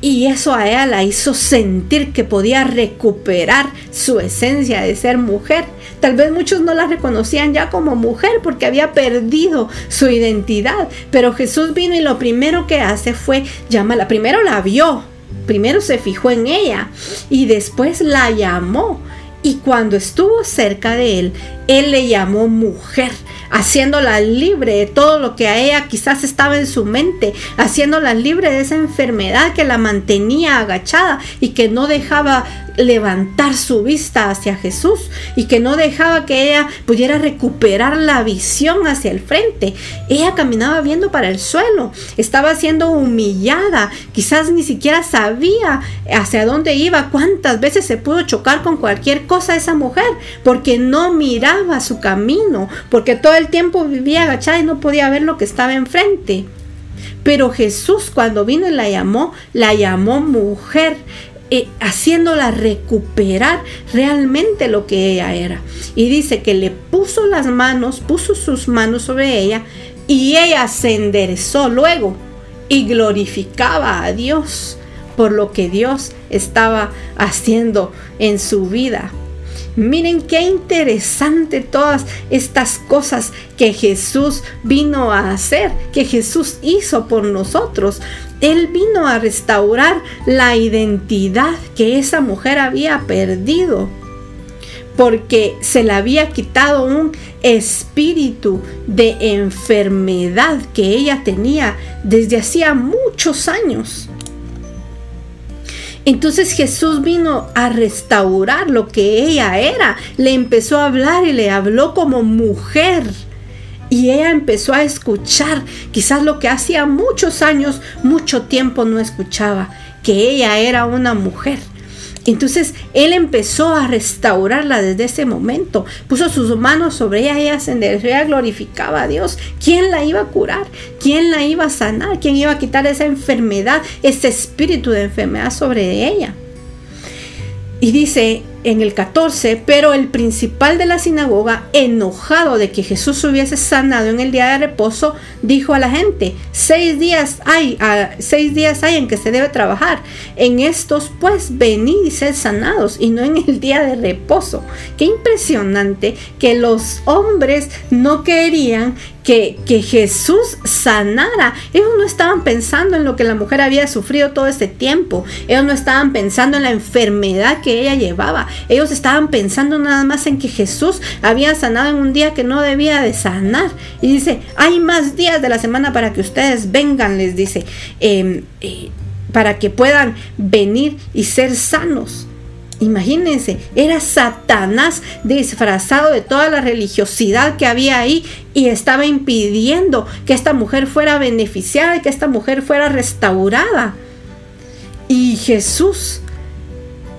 Y eso a ella la hizo sentir que podía recuperar su esencia de ser mujer. Tal vez muchos no la reconocían ya como mujer porque había perdido su identidad. Pero Jesús vino y lo primero que hace fue llamarla. Primero la vio, primero se fijó en ella y después la llamó. Y cuando estuvo cerca de él, él le llamó mujer haciéndola libre de todo lo que a ella quizás estaba en su mente, haciéndola libre de esa enfermedad que la mantenía agachada y que no dejaba levantar su vista hacia Jesús y que no dejaba que ella pudiera recuperar la visión hacia el frente. Ella caminaba viendo para el suelo, estaba siendo humillada, quizás ni siquiera sabía hacia dónde iba, cuántas veces se pudo chocar con cualquier cosa esa mujer, porque no miraba su camino, porque todo el tiempo vivía agachada y no podía ver lo que estaba enfrente. Pero Jesús cuando vino y la llamó, la llamó mujer. Eh, haciéndola recuperar realmente lo que ella era. Y dice que le puso las manos, puso sus manos sobre ella y ella se enderezó luego y glorificaba a Dios por lo que Dios estaba haciendo en su vida. Miren qué interesante todas estas cosas que Jesús vino a hacer, que Jesús hizo por nosotros. Él vino a restaurar la identidad que esa mujer había perdido porque se le había quitado un espíritu de enfermedad que ella tenía desde hacía muchos años. Entonces Jesús vino a restaurar lo que ella era. Le empezó a hablar y le habló como mujer. Y ella empezó a escuchar quizás lo que hacía muchos años, mucho tiempo no escuchaba, que ella era una mujer entonces él empezó a restaurarla desde ese momento. Puso sus manos sobre ella, ella se enderezó, ella glorificaba a Dios. ¿Quién la iba a curar? ¿Quién la iba a sanar? ¿Quién iba a quitar esa enfermedad, ese espíritu de enfermedad sobre ella? Y dice, en el 14, pero el principal de la sinagoga, enojado de que Jesús hubiese sanado en el día de reposo, dijo a la gente, seis días hay, seis días hay en que se debe trabajar. En estos pues venid y sed sanados y no en el día de reposo. Qué impresionante que los hombres no querían que, que, Jesús sanara. Ellos no estaban pensando en lo que la mujer había sufrido todo este tiempo. Ellos no estaban pensando en la enfermedad que ella llevaba. Ellos estaban pensando nada más en que Jesús había sanado en un día que no debía de sanar. Y dice, hay más días de la semana para que ustedes vengan, les dice, em, eh, para que puedan venir y ser sanos. Imagínense, era Satanás disfrazado de toda la religiosidad que había ahí y estaba impidiendo que esta mujer fuera beneficiada y que esta mujer fuera restaurada. Y Jesús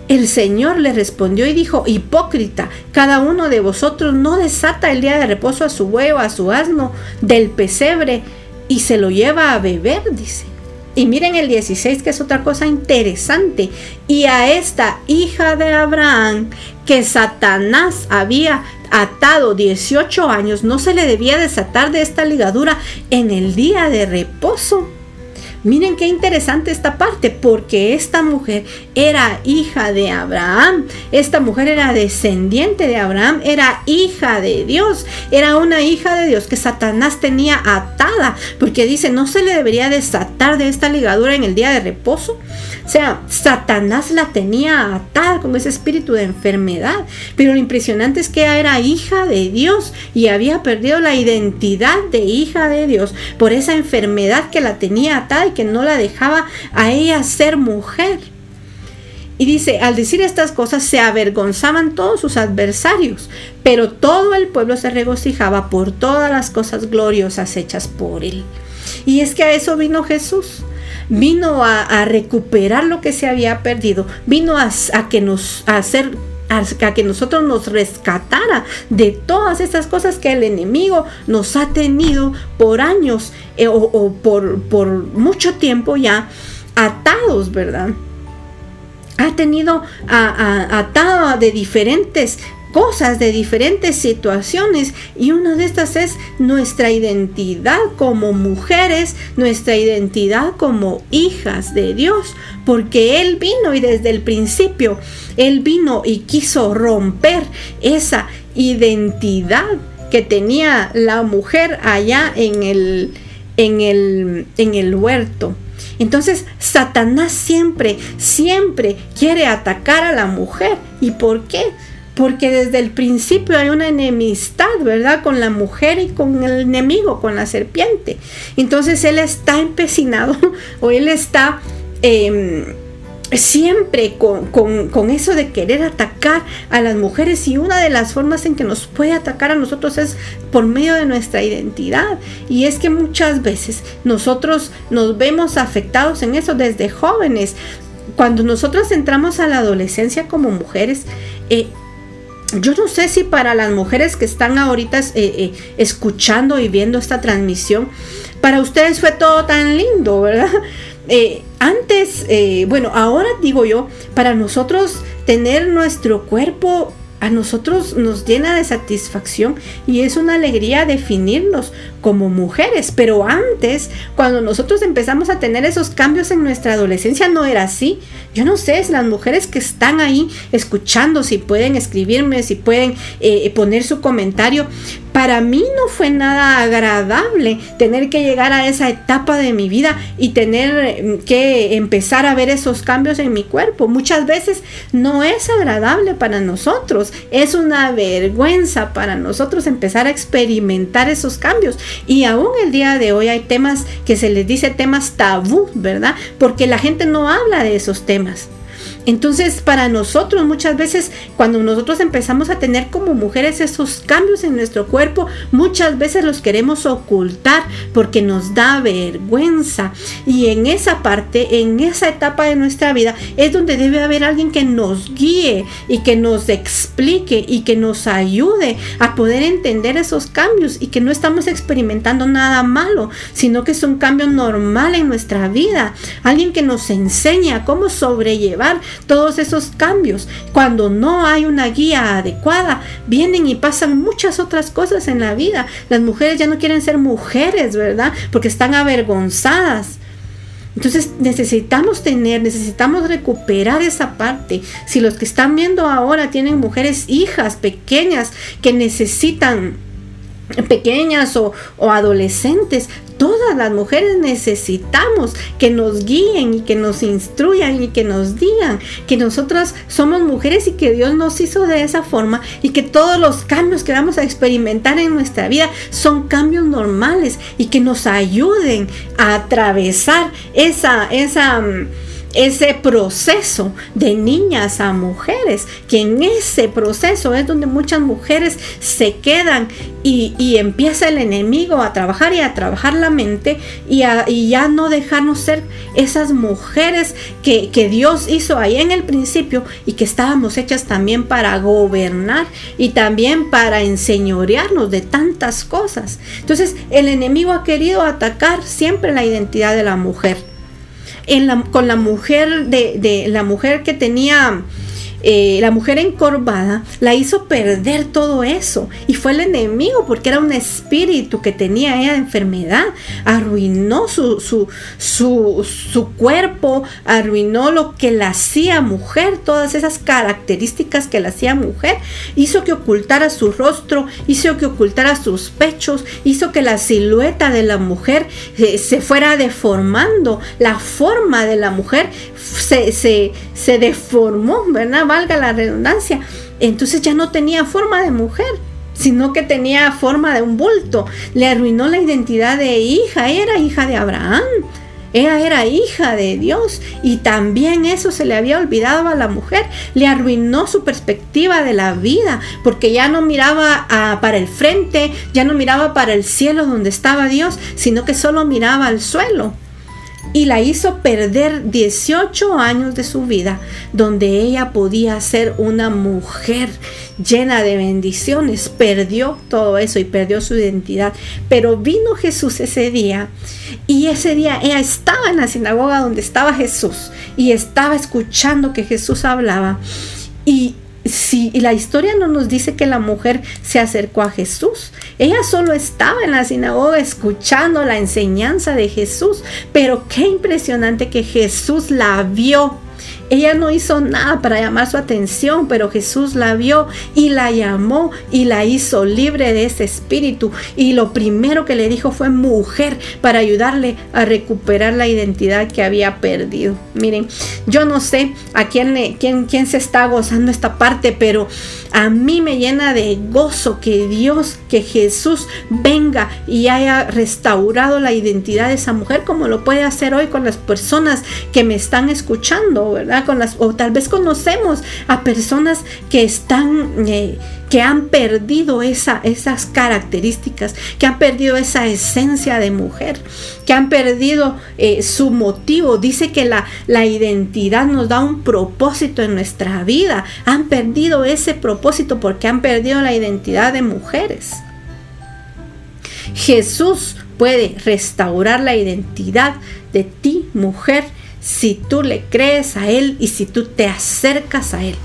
el Señor le respondió y dijo, hipócrita, cada uno de vosotros no desata el día de reposo a su buey o a su asno del pesebre y se lo lleva a beber, dice. Y miren el 16, que es otra cosa interesante. Y a esta hija de Abraham, que Satanás había atado 18 años, no se le debía desatar de esta ligadura en el día de reposo. Miren qué interesante esta parte, porque esta mujer era hija de Abraham, esta mujer era descendiente de Abraham, era hija de Dios, era una hija de Dios que Satanás tenía atada, porque dice, no se le debería desatar de esta ligadura en el día de reposo. O sea, Satanás la tenía atada con ese espíritu de enfermedad, pero lo impresionante es que era hija de Dios y había perdido la identidad de hija de Dios por esa enfermedad que la tenía atada que no la dejaba a ella ser mujer. Y dice, al decir estas cosas se avergonzaban todos sus adversarios, pero todo el pueblo se regocijaba por todas las cosas gloriosas hechas por él. Y es que a eso vino Jesús. Vino a, recuperar lo que se había perdido. Vino a, que nos, a hacer a que nosotros nos rescatara de todas estas cosas que el enemigo nos ha tenido por años eh, o, por, por mucho tiempo ya atados, ¿verdad? Ha tenido atado de diferentes cosas, de diferentes situaciones y una de estas es nuestra identidad como mujeres, nuestra identidad como hijas de Dios, porque Él vino y desde el principio Él vino y quiso romper esa identidad que tenía la mujer allá en el, en el, en el huerto. Entonces, Satanás siempre, siempre quiere atacar a la mujer. ¿Y por qué? Porque desde el principio hay una enemistad, ¿verdad? Con la mujer y con el enemigo, con la serpiente. Entonces él está empecinado o él está... Em, siempre con, eso de querer atacar a las mujeres y una de las formas en que nos puede atacar a nosotros es por medio de nuestra identidad y es que muchas veces nosotros nos vemos afectados en eso desde jóvenes cuando nosotros entramos a la adolescencia como mujeres eh, yo no sé si para las mujeres que están ahorita eh, eh, escuchando y viendo esta transmisión, para ustedes fue todo tan lindo, ¿verdad? Eh, antes, bueno, ahora digo yo, para nosotros tener nuestro cuerpo a nosotros nos llena de satisfacción y es una alegría definirnos como mujeres. Pero antes, cuando nosotros empezamos a tener esos cambios en nuestra adolescencia, no era así. Yo no sé, si las mujeres que están ahí escuchando, si pueden escribirme, si pueden eh, poner su comentario, para mí no fue nada agradable tener que llegar a esa etapa de mi vida y tener mm, que empezar a ver esos cambios en mi cuerpo. Muchas veces no es agradable para nosotros, es una vergüenza para nosotros empezar a experimentar esos cambios. Y aún el día de hoy hay temas que se les dice temas tabú, ¿verdad? Porque la gente no habla de esos temas. Entonces, para nosotros muchas veces, cuando nosotros empezamos a tener como mujeres esos cambios en nuestro cuerpo, muchas veces los queremos ocultar porque nos da vergüenza. Y en esa parte, en esa etapa de nuestra vida, es donde debe haber alguien que nos guíe y que nos explique y que nos ayude a poder entender esos cambios y que no estamos experimentando nada malo, sino que es un cambio normal en nuestra vida. Alguien que nos enseña cómo sobrellevar todos esos cambios. Cuando no hay una guía adecuada, vienen y pasan muchas otras cosas en la vida. Las mujeres ya no quieren ser mujeres, ¿verdad? Porque están avergonzadas. Entonces necesitamos tener, necesitamos recuperar esa parte. Si los que están viendo ahora tienen mujeres hijas pequeñas que necesitan pequeñas o, adolescentes, todas las mujeres necesitamos que nos guíen y que nos instruyan y que nos digan que nosotras somos mujeres y que Dios nos hizo de esa forma y que todos los cambios que vamos a experimentar en nuestra vida son cambios normales y que nos ayuden a atravesar esa, esa, mm, ese proceso de niñas a mujeres, que en ese proceso es donde muchas mujeres se quedan y, empieza el enemigo a trabajar y a trabajar la mente y, ya no dejarnos ser esas mujeres que, que Dios hizo ahí en el principio y que estábamos hechas también para gobernar y también para enseñorearnos de tantas cosas. Entonces el enemigo ha querido atacar siempre la identidad de la mujer con la mujer de, de la mujer que tenía eh, la mujer encorvada la hizo perder todo eso y fue el enemigo porque era un espíritu que tenía ella enfermedad, arruinó su, su, su, cuerpo, arruinó lo que la hacía mujer, todas esas características que la hacía mujer, hizo que ocultara su rostro, hizo que ocultara sus pechos, hizo que la silueta de la mujer eh, se fuera deformando, la forma de la mujer se, se, se deformó, ¿verdad? valga la redundancia, entonces ya no tenía forma de mujer sino que tenía forma de un bulto. Le arruinó la identidad de hija, era hija de Abraham. Ella era hija de Dios y también eso se le había olvidado a la mujer. Le arruinó su perspectiva de la vida porque ya no miraba ah, para el frente, ya no miraba para el cielo donde estaba Dios, sino que solo miraba al suelo y la hizo perder 18 años de su vida donde ella podía ser una mujer llena de bendiciones. Perdió todo eso y perdió su identidad. Pero vino Jesús ese día y ese día ella estaba en la sinagoga donde estaba Jesús y estaba escuchando que Jesús hablaba y Y la historia no nos dice que la mujer se acercó a Jesús. Ella solo estaba en la sinagoga escuchando la enseñanza de Jesús. Pero qué impresionante que Jesús la vio ella no hizo nada para llamar su atención, pero Jesús la vio y la llamó y la hizo libre de ese espíritu. Y lo primero que le dijo fue mujer para ayudarle a recuperar la identidad que había perdido. Miren, yo no sé a quién, quién, quién se está gozando esta parte, pero a mí me llena de gozo que Dios, que Jesús venga y haya restaurado la identidad de esa mujer como lo puede hacer hoy con las personas que me están escuchando, ¿verdad? Con las, o tal vez conocemos a personas que están... Eh, que han perdido esa, esas características, que han perdido esa esencia de mujer, que han perdido eh, su motivo. Dice que la, la identidad nos da un propósito en nuestra vida. Han perdido ese propósito porque han perdido la identidad de mujeres. Jesús puede restaurar la identidad de ti, mujer, si tú le crees a Él y si tú te acercas a Él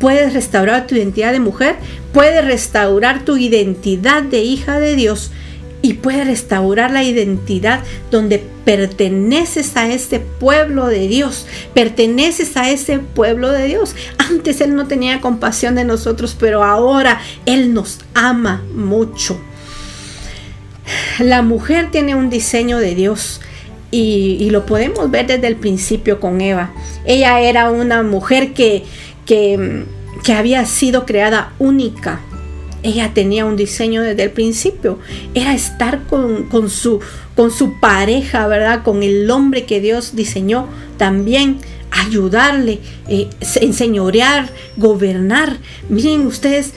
puedes restaurar tu identidad de mujer, puedes restaurar tu identidad de hija de Dios y puedes restaurar la identidad donde perteneces a ese pueblo de Dios, perteneces a ese pueblo de Dios. Antes Él no tenía compasión de nosotros, pero ahora Él nos ama mucho. La mujer tiene un diseño de Dios. Y, lo podemos ver desde el principio con Eva. Ella era una mujer que, que, había sido creada única. Ella tenía un diseño desde el principio. Era estar con, su, con su pareja, ¿verdad? Con el hombre que Dios diseñó también ayudarle, eh, enseñorear, gobernar. Miren ustedes,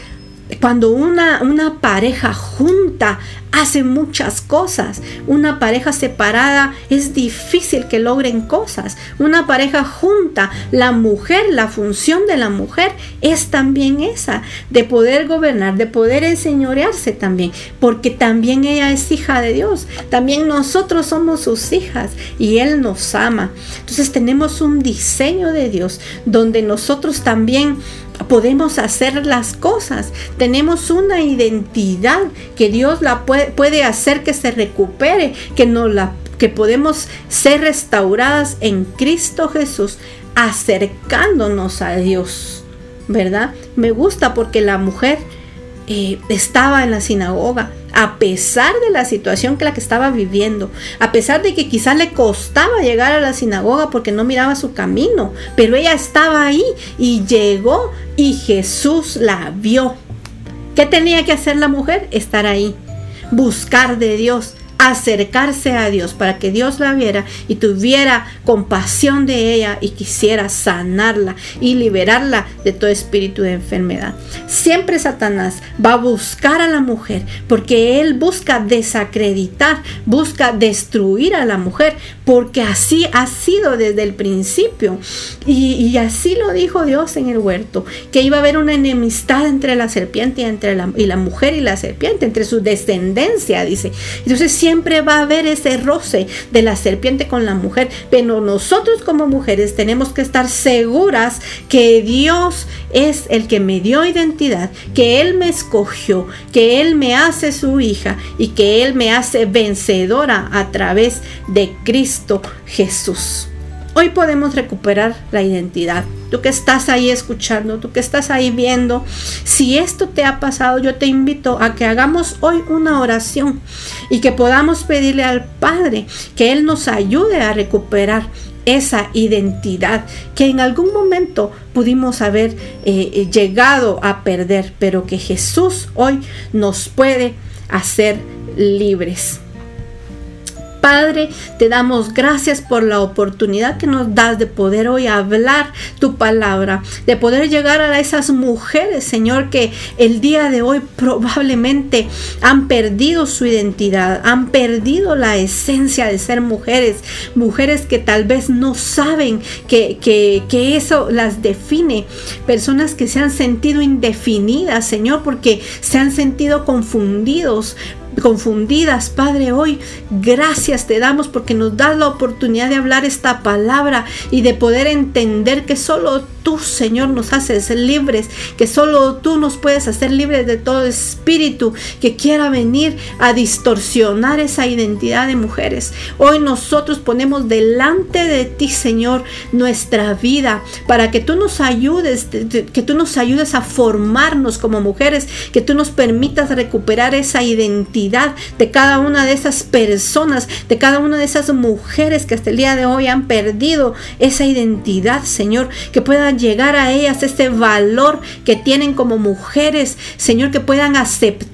cuando una, una pareja junta hace muchas cosas. Una pareja separada es difícil que logren cosas. Una pareja junta, la mujer, la función de la mujer es también esa, de poder gobernar, de poder enseñorearse también, porque también ella es hija de Dios. También nosotros somos sus hijas y Él nos ama. Entonces tenemos un diseño de Dios donde nosotros también podemos hacer las cosas. Tenemos una identidad que Dios la puede, puede hacer que se recupere, que no la que podemos ser restauradas en Cristo Jesús, acercándonos a Dios, ¿verdad? Me gusta porque la mujer eh, estaba en la sinagoga, a pesar de la situación que la que estaba viviendo, a pesar de que quizás le costaba llegar a la sinagoga porque no miraba su camino, pero ella estaba ahí y llegó y Jesús la vio. ¿Qué tenía que hacer la mujer? Estar ahí, buscar de Dios, acercarse a Dios para que Dios la viera y tuviera compasión de ella y quisiera sanarla y liberarla de todo espíritu de enfermedad. Siempre Satanás va a buscar a la mujer porque él busca desacreditar, busca destruir a la mujer porque así ha sido desde el principio. Y, así lo dijo Dios en el huerto, que iba a haber una enemistad entre la serpiente y entre la, y la mujer y la serpiente, entre su descendencia, dice. Entonces siempre va a haber ese roce de la serpiente con la mujer, pero nosotros como mujeres tenemos que estar seguras que Dios es el que me dio identidad, que Él me escogió, que Él me hace su hija y que Él me hace vencedora a través de Cristo Jesús. Hoy podemos recuperar la identidad. Tú que estás ahí escuchando, tú que estás ahí viendo, si esto te ha pasado, yo te invito a que hagamos hoy una oración y que podamos pedirle al Padre que Él nos ayude a recuperar esa identidad que en algún momento pudimos haber eh, llegado a perder, pero que Jesús hoy nos puede hacer libres. Padre, te damos gracias por la oportunidad que nos das de poder hoy hablar tu palabra, de poder llegar a esas mujeres, Señor, que el día de hoy probablemente han perdido su identidad, han perdido la esencia de ser mujeres, mujeres que tal vez no saben que, que eso las define, personas que se han sentido indefinidas, Señor, porque se han sentido confundidos confundidas, Padre, hoy gracias te damos porque nos das la oportunidad de hablar esta palabra y de poder entender que solo tú, Señor, nos haces libres, que solo tú nos puedes hacer libres de todo espíritu que quiera venir a distorsionar esa identidad de mujeres. Hoy nosotros ponemos delante de ti, Señor, nuestra vida para que tú nos ayudes, que tú nos ayudes a formarnos como mujeres, que tú nos permitas recuperar esa identidad de cada una de esas personas, de cada una de esas mujeres que hasta el día de hoy han perdido esa identidad, Señor, que puedan llegar a ellas ese valor que tienen como mujeres, Señor, que puedan aceptar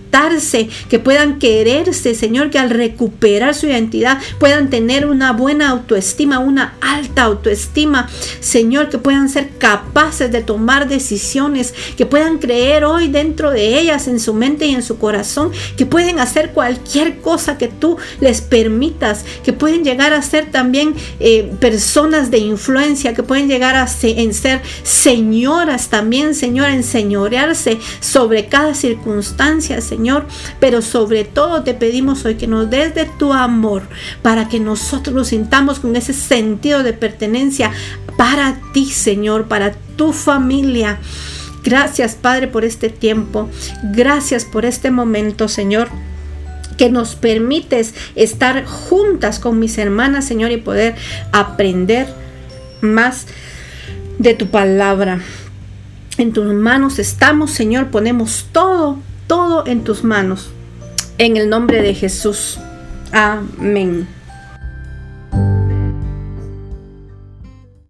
que puedan quererse, Señor, que al recuperar su identidad puedan tener una buena autoestima, una alta autoestima, Señor, que puedan ser capaces de tomar decisiones, que puedan creer hoy dentro de ellas, en su mente y en su corazón, que pueden hacer cualquier cosa que tú les permitas, que pueden llegar a ser también eh, personas de influencia, que pueden llegar a ser, ser señoras también, Señor, enseñorearse sobre cada circunstancia, Señor Señor, pero sobre todo te pedimos hoy que nos des de tu amor para que nosotros nos sintamos con ese sentido de pertenencia para ti, Señor, para tu familia. Gracias, Padre, por este tiempo. Gracias por este momento, Señor que nos permites estar juntas con mis hermanas, Señor, y poder aprender más de tu palabra. En tus manos estamos, Señor, ponemos todo todo en tus manos. En el nombre de Jesús. Amén.